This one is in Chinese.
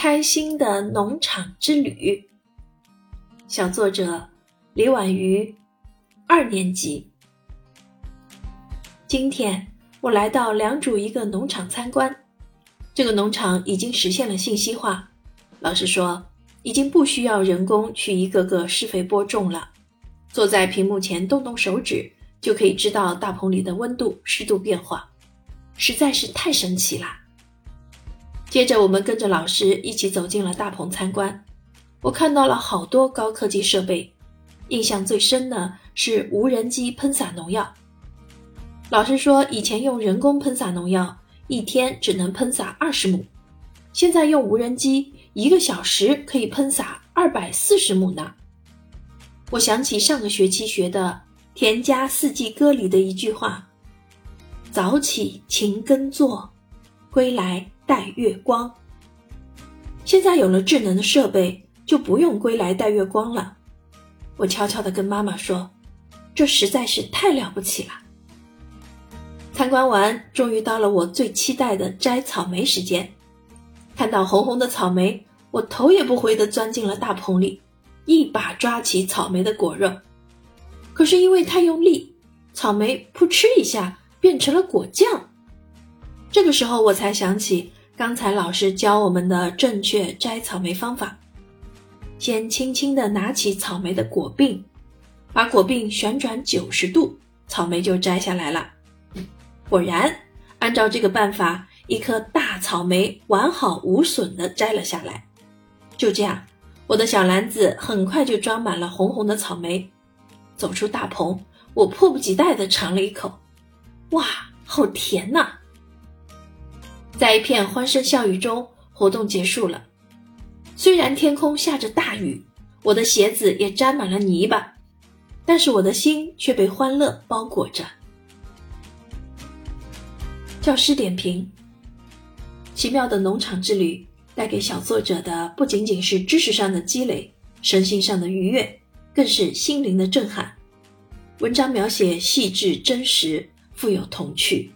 开心的农场之旅。小作者李婉瑜，二年级。今天我来到良渚一个农场参观，这个农场已经实现了信息化。老师说，已经不需要人工去一个个施肥播种了，坐在屏幕前动动手指，就可以知道大棚里的温度、湿度变化，实在是太神奇啦。接着，我们跟着老师一起走进了大棚参观。我看到了好多高科技设备，印象最深的是无人机喷洒农药。老师说，以前用人工喷洒农药，一天只能喷洒二十亩，现在用无人机，一个小时可以喷洒二百四十亩呢。我想起上个学期学的《田家四季歌》里的一句话：“早起勤耕作，归来。”带月光。现在有了智能的设备，就不用归来带月光了。我悄悄地跟妈妈说：“这实在是太了不起了。”参观完，终于到了我最期待的摘草莓时间。看到红红的草莓，我头也不回地钻进了大棚里，一把抓起草莓的果肉。可是因为太用力，草莓扑哧一下变成了果酱。这个时候，我才想起。刚才老师教我们的正确摘草莓方法：先轻轻地拿起草莓的果柄，把果柄旋转九十度，草莓就摘下来了。果然，按照这个办法，一颗大草莓完好无损地摘了下来。就这样，我的小篮子很快就装满了红红的草莓。走出大棚，我迫不及待地尝了一口，哇，好甜呐！在一片欢声笑语中，活动结束了。虽然天空下着大雨，我的鞋子也沾满了泥巴，但是我的心却被欢乐包裹着。教师点评：奇妙的农场之旅带给小作者的不仅仅是知识上的积累，身心上的愉悦，更是心灵的震撼。文章描写细致真实，富有童趣。